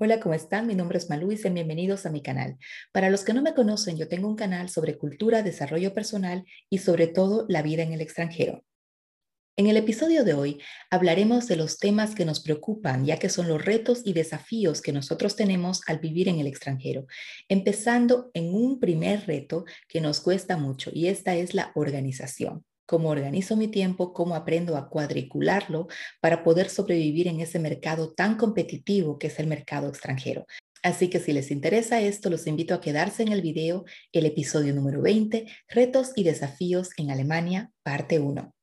Hola, ¿cómo están? Mi nombre es Malú y sean bienvenidos a mi canal. Para los que no me conocen, yo tengo un canal sobre cultura, desarrollo personal y sobre todo la vida en el extranjero. En el episodio de hoy hablaremos de los temas que nos preocupan, ya que son los retos y desafíos que nosotros tenemos al vivir en el extranjero, empezando en un primer reto que nos cuesta mucho y esta es la organización cómo organizo mi tiempo, cómo aprendo a cuadricularlo para poder sobrevivir en ese mercado tan competitivo que es el mercado extranjero. Así que si les interesa esto, los invito a quedarse en el video, el episodio número 20, Retos y Desafíos en Alemania, parte 1.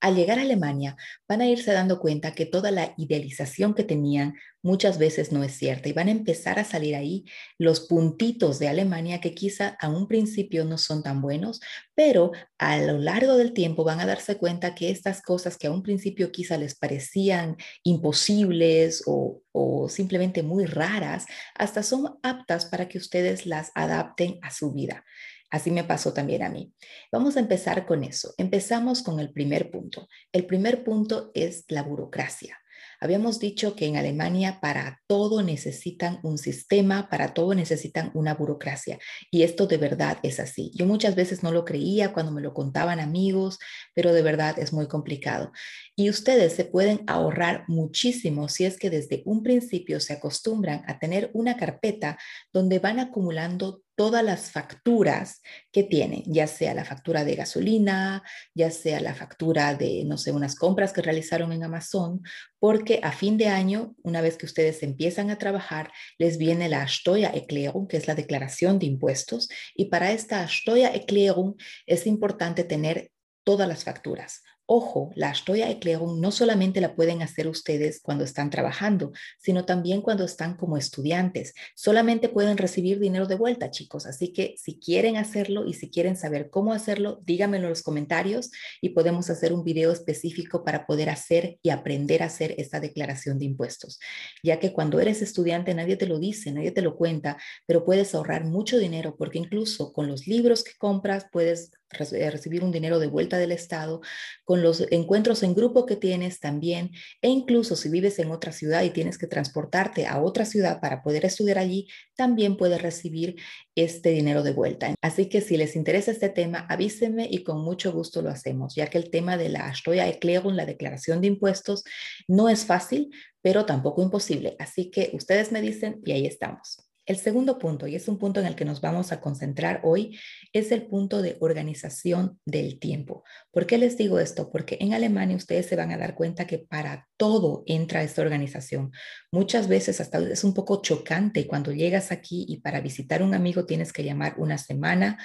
Al llegar a Alemania, van a irse dando cuenta que toda la idealización que tenían muchas veces no es cierta y van a empezar a salir ahí los puntitos de Alemania que quizá a un principio no son tan buenos, pero a lo largo del tiempo van a darse cuenta que estas cosas que a un principio quizá les parecían imposibles o, o simplemente muy raras, hasta son aptas para que ustedes las adapten a su vida. Así me pasó también a mí. Vamos a empezar con eso. Empezamos con el primer punto. El primer punto es la burocracia. Habíamos dicho que en Alemania para todo necesitan un sistema, para todo necesitan una burocracia. Y esto de verdad es así. Yo muchas veces no lo creía cuando me lo contaban amigos, pero de verdad es muy complicado. Y ustedes se pueden ahorrar muchísimo si es que desde un principio se acostumbran a tener una carpeta donde van acumulando todas las facturas que tienen, ya sea la factura de gasolina, ya sea la factura de, no sé, unas compras que realizaron en Amazon, porque a fin de año, una vez que ustedes empiezan a trabajar, les viene la Steuererklärung, que es la declaración de impuestos, y para esta Steuererklärung es importante tener todas las facturas. Ojo, la Steuererklärung no solamente la pueden hacer ustedes cuando están trabajando, sino también cuando están como estudiantes. Solamente pueden recibir dinero de vuelta, chicos. Así que si quieren hacerlo y si quieren saber cómo hacerlo, díganmelo en los comentarios y podemos hacer un video específico para poder hacer y aprender a hacer esta declaración de impuestos. Ya que cuando eres estudiante nadie te lo dice, nadie te lo cuenta, pero puedes ahorrar mucho dinero porque incluso con los libros que compras puedes recibir un dinero de vuelta del Estado, con los encuentros en grupo que tienes también, e incluso si vives en otra ciudad y tienes que transportarte a otra ciudad para poder estudiar allí, también puedes recibir este dinero de vuelta. Así que si les interesa este tema, avísenme y con mucho gusto lo hacemos, ya que el tema de la Steuererklärung, la declaración de impuestos, no es fácil, pero tampoco imposible. Así que ustedes me dicen y ahí estamos. El segundo punto, y es un punto en el que nos vamos a concentrar hoy, es el punto de organización del tiempo. ¿Por qué les digo esto? Porque en Alemania ustedes se van a dar cuenta que para todo entra esta organización. Muchas veces hasta es un poco chocante cuando llegas aquí y para visitar un amigo tienes que llamar una semana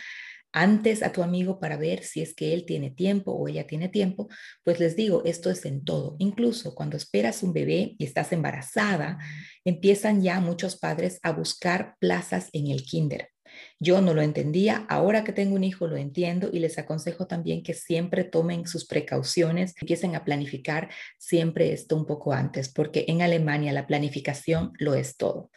antes a tu amigo para ver si es que él tiene tiempo o ella tiene tiempo, pues les digo, esto es en todo. Incluso cuando esperas un bebé y estás embarazada, empiezan ya muchos padres a buscar plazas en el kinder. Yo no lo entendía, ahora que tengo un hijo lo entiendo y les aconsejo también que siempre tomen sus precauciones, empiecen a planificar siempre esto un poco antes, porque en Alemania la planificación lo es todo.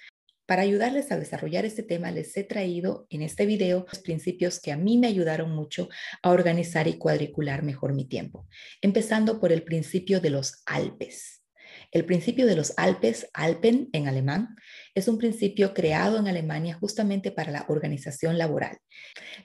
Para ayudarles a desarrollar este tema, les he traído en este video los principios que a mí me ayudaron mucho a organizar y cuadricular mejor mi tiempo, empezando por el principio de los Alpes. El principio de los Alpes, Alpen en alemán, es un principio creado en Alemania justamente para la organización laboral.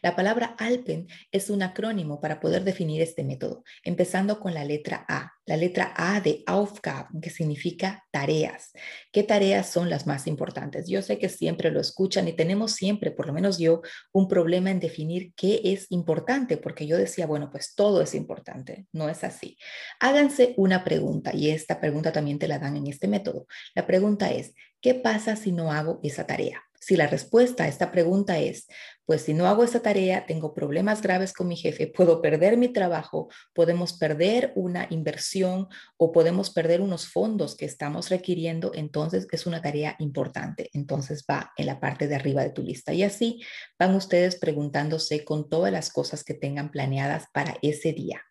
La palabra Alpen es un acrónimo para poder definir este método, empezando con la letra A, la letra A de Aufgaben, que significa tareas. ¿Qué tareas son las más importantes? Yo sé que siempre lo escuchan y tenemos siempre, por lo menos yo, un problema en definir qué es importante, porque yo decía, bueno, pues todo es importante. No es así. Háganse una pregunta y esta pregunta también te la dan en este método. La pregunta es, ¿qué pasa si no hago esa tarea? Si la respuesta a esta pregunta es, pues si no hago esa tarea, tengo problemas graves con mi jefe, puedo perder mi trabajo, podemos perder una inversión o podemos perder unos fondos que estamos requiriendo, entonces es una tarea importante. Entonces va en la parte de arriba de tu lista. Y así van ustedes preguntándose con todas las cosas que tengan planeadas para ese día.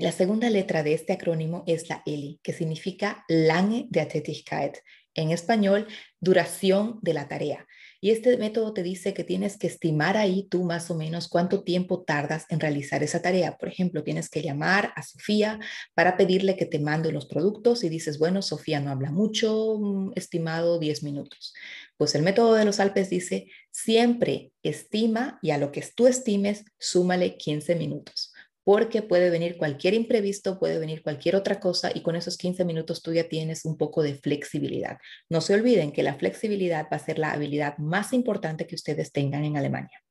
La segunda letra de este acrónimo es la L, que significa Lange der Tätigkeit. En español, duración de la tarea. Y este método te dice que tienes que estimar ahí tú más o menos cuánto tiempo tardas en realizar esa tarea. Por ejemplo, tienes que llamar a Sofía para pedirle que te mande los productos y dices, bueno, Sofía no habla mucho, mm, estimado 10 minutos. Pues el método de los Alpes dice, siempre estima y a lo que tú estimes, súmale 15 minutos porque puede venir cualquier imprevisto, puede venir cualquier otra cosa y con esos 15 minutos tú ya tienes un poco de flexibilidad. No se olviden que la flexibilidad va a ser la habilidad más importante que ustedes tengan en Alemania.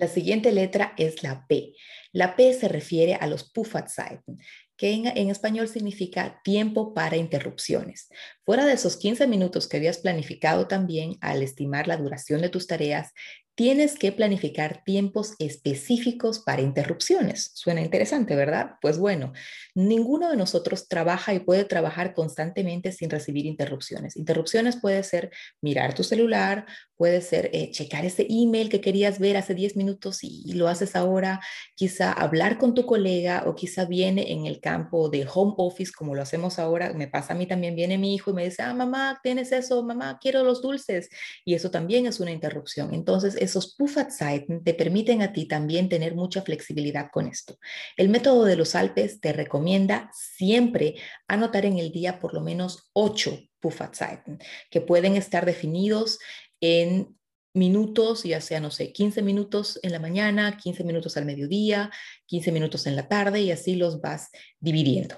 La siguiente letra es la P. La P se refiere a los Pufferzeiten, que en, español significa tiempo para interrupciones. Fuera de esos 15 minutos que habías planificado también al estimar la duración de tus tareas, tienes que planificar tiempos específicos para interrupciones. Suena interesante, ¿verdad? Pues bueno, ninguno de nosotros trabaja y puede trabajar constantemente sin recibir interrupciones. Interrupciones puede ser mirar tu celular, puede ser eh, checar ese email que querías ver hace 10 minutos y, lo haces ahora, quizá hablar con tu colega o quizá viene en el campo de home office como lo hacemos ahora. Me pasa a mí también, viene mi hijo y me dice, ah, mamá, tienes eso, mamá, quiero los dulces. Y eso también es una interrupción. Entonces, esos Pufferzeiten te permiten a ti también tener mucha flexibilidad con esto. El método de los Alpes te recomienda siempre anotar en el día por lo menos ocho Pufferzeiten, que pueden estar definidos en minutos, ya sea, no sé, 15 minutos en la mañana, 15 minutos al mediodía, 15 minutos en la tarde y así los vas dividiendo.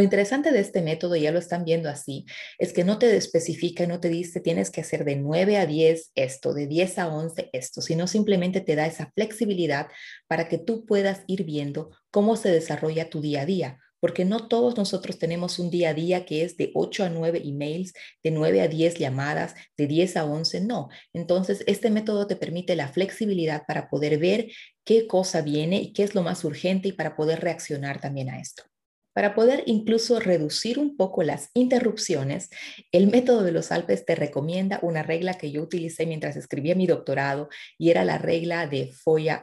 Lo interesante de este método, ya lo están viendo así, es que no te especifica, no te dice tienes que hacer de 9 a 10 esto, de 10 a 11 esto, sino simplemente te da esa flexibilidad para que tú puedas ir viendo cómo se desarrolla tu día a día porque no todos nosotros tenemos un día a día que es de 8 a 9 emails, de 9 a 10 llamadas, de 10 a 11, no. Entonces, este método te permite la flexibilidad para poder ver qué cosa viene y qué es lo más urgente y para poder reaccionar también a esto. Para poder incluso reducir un poco las interrupciones, el método de los Alpes te recomienda una regla que yo utilicé mientras escribía mi doctorado y era la regla de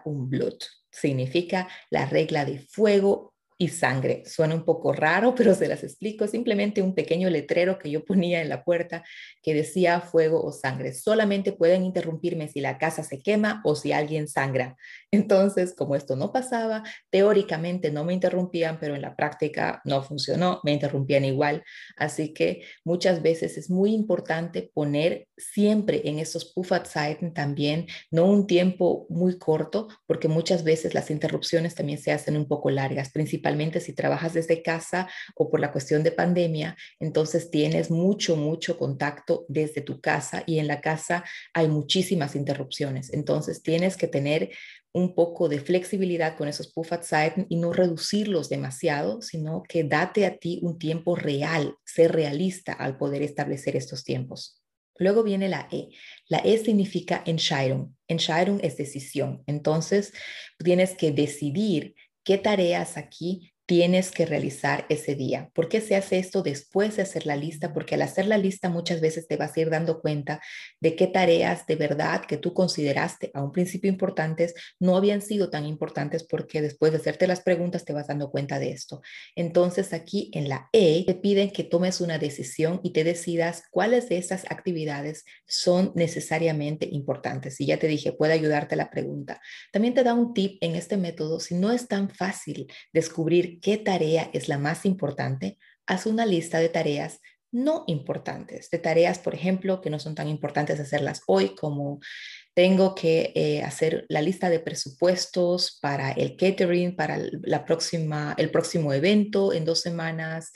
und Blut. Significa la regla de fuego y sangre. Suena un poco raro, pero se las explico. Simplemente un pequeño letrero que yo ponía en la puerta que decía fuego o sangre. Solamente pueden interrumpirme si la casa se quema o si alguien sangra. Entonces, como esto no pasaba, teóricamente no me interrumpían, pero en la práctica no funcionó, me interrumpían igual. Así que muchas veces es muy importante poner siempre en esos Pufferzeiten también, no un tiempo muy corto, porque muchas veces las interrupciones también se hacen un poco largas, principalmente si trabajas desde casa o por la cuestión de pandemia, entonces tienes mucho, mucho contacto desde tu casa y en la casa hay muchísimas interrupciones. Entonces tienes que tener un poco de flexibilidad con esos Pufferzeiten y no reducirlos demasiado, sino que date a ti un tiempo real, ser realista al poder establecer estos tiempos. Luego viene la E. La E significa Entscheidung. Entscheidung es decisión. Entonces, tienes que decidir qué tareas aquí tienes que realizar ese día. ¿Por qué se hace esto después de hacer la lista? Porque al hacer la lista muchas veces te vas a ir dando cuenta de qué tareas de verdad que tú consideraste a un principio importantes no habían sido tan importantes porque después de hacerte las preguntas te vas dando cuenta de esto. Entonces aquí en la E te piden que tomes una decisión y te decidas cuáles de esas actividades son necesariamente importantes. Y ya te dije, puede ayudarte la pregunta. También te da un tip en este método si no es tan fácil descubrir qué tarea es la más importante, haz una lista de tareas no importantes, de tareas, por ejemplo, que no son tan importantes hacerlas hoy como tengo que eh, hacer la lista de presupuestos para el catering, para la próxima, el próximo evento en dos semanas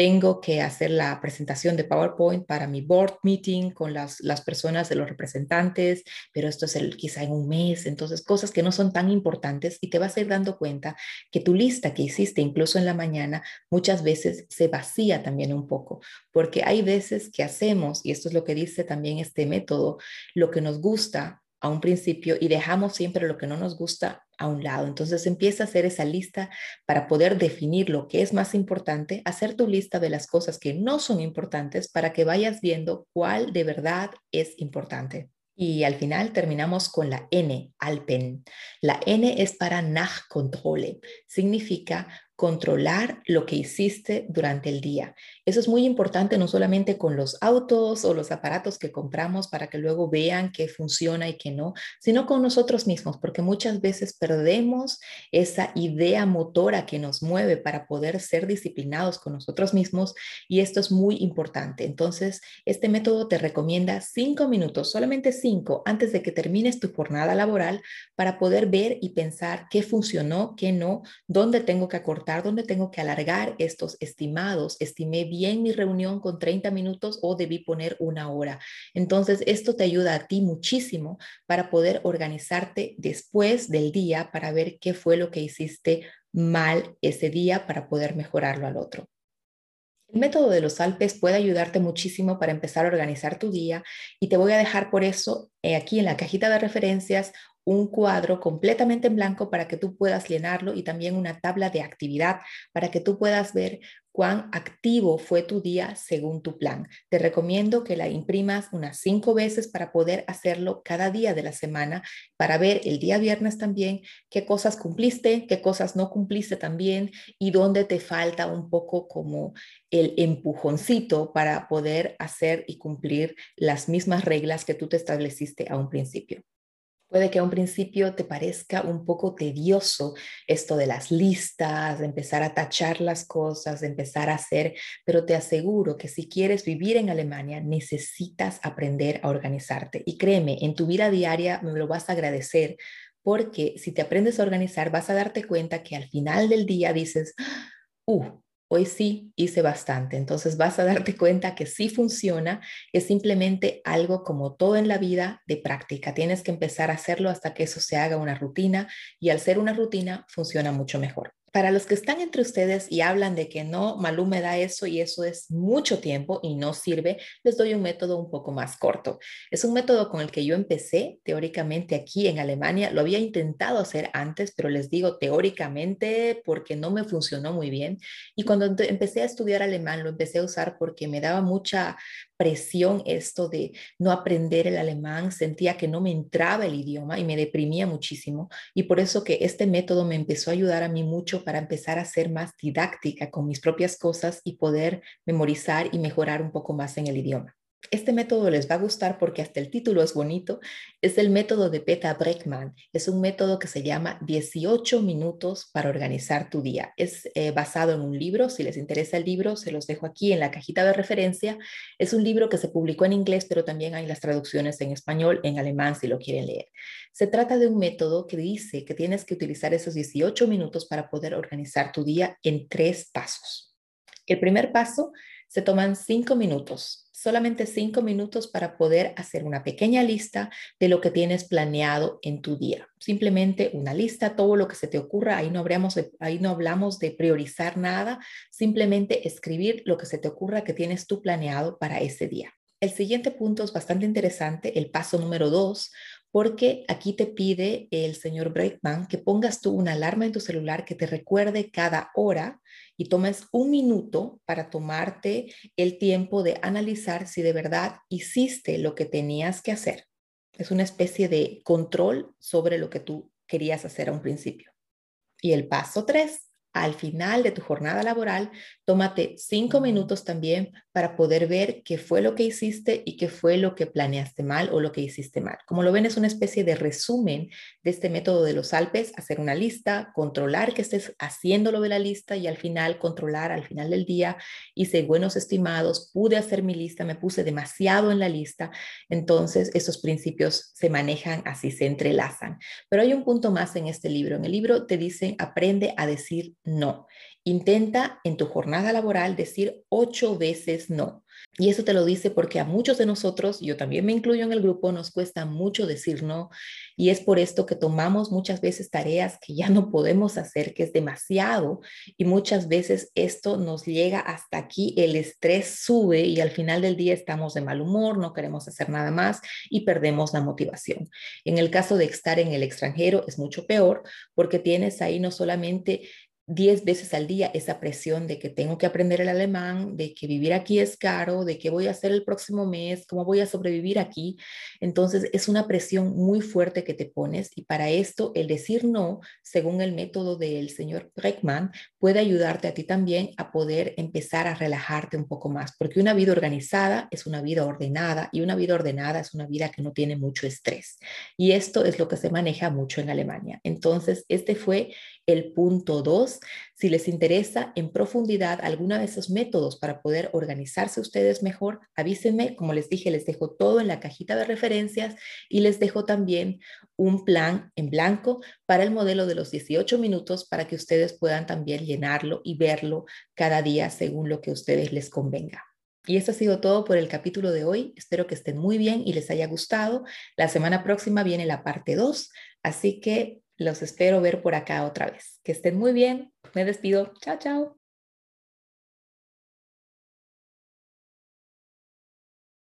tengo que hacer la presentación de PowerPoint para mi board meeting con las, las personas de los representantes, pero esto es el, quizá en un mes, entonces cosas que no son tan importantes y te vas a ir dando cuenta que tu lista que hiciste incluso en la mañana muchas veces se vacía también un poco, porque hay veces que hacemos, y esto es lo que dice también este método, lo que nos gusta a un principio y dejamos siempre lo que no nos gusta a un lado. Entonces empieza a hacer esa lista para poder definir lo que es más importante, hacer tu lista de las cosas que no son importantes para que vayas viendo cuál de verdad es importante. Y al final terminamos con la N, Alpen. La N es para Nachkontrolle, significa controlar lo que hiciste durante el día. Eso es muy importante no solamente con los autos o los aparatos que compramos para que luego vean que funciona y que no, sino con nosotros mismos, porque muchas veces perdemos esa idea motora que nos mueve para poder ser disciplinados con nosotros mismos y esto es muy importante. Entonces, este método te recomienda cinco minutos, solamente cinco, antes de que termines tu jornada laboral para poder ver y pensar qué funcionó, qué no, dónde tengo que acortar dónde tengo que alargar estos estimados. Estimé bien mi reunión con 30 minutos o debí poner una hora. Entonces, esto te ayuda a ti muchísimo para poder organizarte después del día para ver qué fue lo que hiciste mal ese día para poder mejorarlo al otro. El método de los Alpes puede ayudarte muchísimo para empezar a organizar tu día y te voy a dejar por eso eh, aquí en la cajita de referencias un cuadro completamente en blanco para que tú puedas llenarlo y también una tabla de actividad para que tú puedas ver cuán activo fue tu día según tu plan. Te recomiendo que la imprimas unas cinco veces para poder hacerlo cada día de la semana, para ver el día viernes también qué cosas cumpliste, qué cosas no cumpliste también y dónde te falta un poco como el empujoncito para poder hacer y cumplir las mismas reglas que tú te estableciste a un principio. Puede que a un principio te parezca un poco tedioso esto de las listas, de empezar a tachar las cosas, de empezar a hacer, pero te aseguro que si quieres vivir en Alemania necesitas aprender a organizarte. Y créeme, en tu vida diaria me lo vas a agradecer porque si te aprendes a organizar vas a darte cuenta que al final del día dices, uh, Hoy sí hice bastante, entonces vas a darte cuenta que sí funciona, es simplemente algo como todo en la vida de práctica. Tienes que empezar a hacerlo hasta que eso se haga una rutina y al ser una rutina funciona mucho mejor para los que están entre ustedes y hablan de que no, Malú me da eso y eso es mucho tiempo y no sirve, les doy un método un poco más corto. Es un método con el que yo empecé teóricamente aquí en Alemania. Lo había intentado hacer antes, pero les digo teóricamente porque no me funcionó muy bien. Y cuando empecé a estudiar alemán, lo empecé a usar porque me daba mucha presión esto de no aprender el alemán, sentía que no me entraba el idioma y me deprimía muchísimo. Y por eso que este método me empezó a ayudar a mí mucho para empezar a ser más didáctica con mis propias cosas y poder memorizar y mejorar un poco más en el idioma. Este método les va a gustar porque hasta el título es bonito. Es el método de Peter Breckman. Es un método que se llama 18 minutos para organizar tu día. Es eh, basado en un libro. Si les interesa el libro, se los dejo aquí en la cajita de referencia. Es un libro que se publicó en inglés, pero también hay las traducciones en español, en alemán, si lo quieren leer. Se trata de un método que dice que tienes que utilizar esos 18 minutos para poder organizar tu día en tres pasos. El primer paso se toman cinco minutos solamente cinco minutos para poder hacer una pequeña lista de lo que tienes planeado en tu día. Simplemente una lista, todo lo que se te ocurra, ahí no, ahí no hablamos de priorizar nada, simplemente escribir lo que se te ocurra que tienes tú planeado para ese día. El siguiente punto es bastante interesante, el paso número dos, porque aquí te pide el señor Breakman que pongas tú una alarma en tu celular que te recuerde cada hora y tomes un minuto para tomarte el tiempo de analizar si de verdad hiciste lo que tenías que hacer. Es una especie de control sobre lo que tú querías hacer a un principio. Y el paso tres al final de tu jornada laboral, tómate cinco minutos también para poder ver qué fue lo que hiciste y qué fue lo que planeaste mal o lo que hiciste mal. Como lo ven, es una especie de resumen de este método de los Alpes, hacer una lista, controlar que estés haciendo lo de la lista y al final controlar al final del día, hice buenos estimados, pude hacer mi lista, me puse demasiado en la lista, entonces esos principios se manejan así, se entrelazan. Pero hay un punto más en este libro. En el libro te dicen, aprende a decir no. Intenta en tu jornada laboral decir ocho veces no. Y eso te lo dice porque a muchos de nosotros, yo también me incluyo en el grupo, nos cuesta mucho decir no. Y es por esto que tomamos muchas veces tareas que ya no podemos hacer, que es demasiado. Y muchas veces esto nos llega hasta aquí, el estrés sube y al final del día estamos de mal humor, no queremos hacer nada más y perdemos la motivación. En el caso de estar en el extranjero es mucho peor porque tienes ahí no solamente 10 veces al día esa presión de que tengo que aprender el alemán, de que vivir aquí es caro, de qué voy a hacer el próximo mes, cómo voy a sobrevivir aquí. Entonces es una presión muy fuerte que te pones y para esto el decir no, según el método del señor Breckman, puede ayudarte a ti también a poder empezar a relajarte un poco más, porque una vida organizada es una vida ordenada y una vida ordenada es una vida que no tiene mucho estrés. Y esto es lo que se maneja mucho en Alemania. Entonces, este fue el punto dos, si les interesa en profundidad alguno de esos métodos para poder organizarse ustedes mejor, avísenme. Como les dije, les dejo todo en la cajita de referencias y les dejo también un plan en blanco para el modelo de los 18 minutos para que ustedes puedan también llenarlo y verlo cada día según lo que a ustedes les convenga. Y eso ha sido todo por el capítulo de hoy. Espero que estén muy bien y les haya gustado. La semana próxima viene la parte 2, así que los espero ver por acá otra vez. Que estén muy bien. Me despido. Chao, chao.